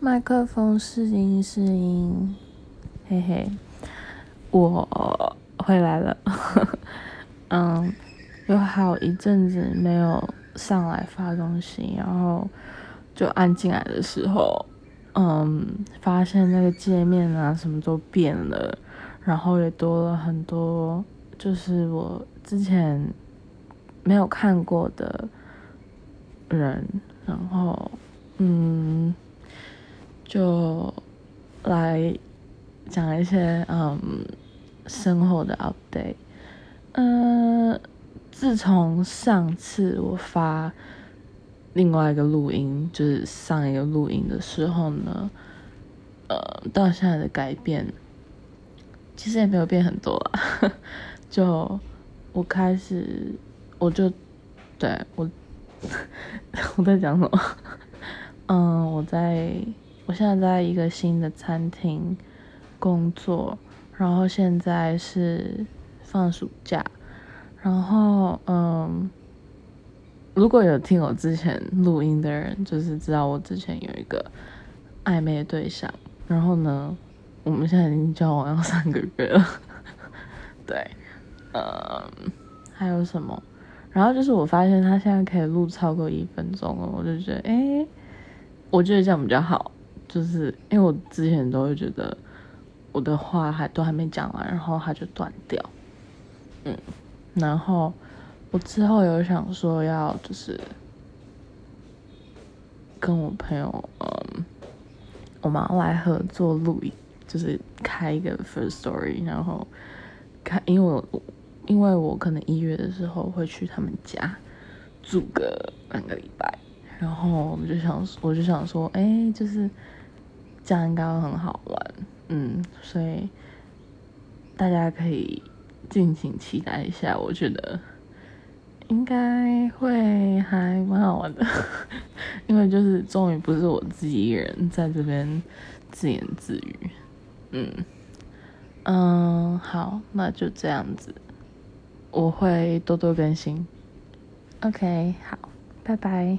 麦克风试音试音，嘿嘿，我回来了。嗯，有好一阵子没有上来发东西，然后就按进来的时候，嗯，发现那个界面啊什么都变了，然后也多了很多，就是我之前没有看过的人，然后嗯。就来讲一些嗯生活的 update。嗯，自从上次我发另外一个录音，就是上一个录音的时候呢，呃，到现在的改变其实也没有变很多啊。就我开始，我就对我 我在讲什么？嗯，我在。我现在在一个新的餐厅工作，然后现在是放暑假，然后嗯，如果有听我之前录音的人，就是知道我之前有一个暧昧对象，然后呢，我们现在已经交往要三个月了，对，嗯，还有什么？然后就是我发现他现在可以录超过一分钟了，我就觉得，哎，我觉得这样比较好。就是因为我之前都会觉得我的话还都还没讲完，然后它就断掉，嗯，然后我之后有想说要就是跟我朋友，嗯，我们来合作录影，就是开一个 first story，然后开，因为我因为我可能一月的时候会去他们家住个两个礼拜，然后我们就想，我就想说，哎，就是。这样应该会很好玩，嗯，所以大家可以敬请期待一下，我觉得应该会还蛮好玩的，因为就是终于不是我自己一人在这边自言自语，嗯嗯，好，那就这样子，我会多多更新，OK，好，拜拜。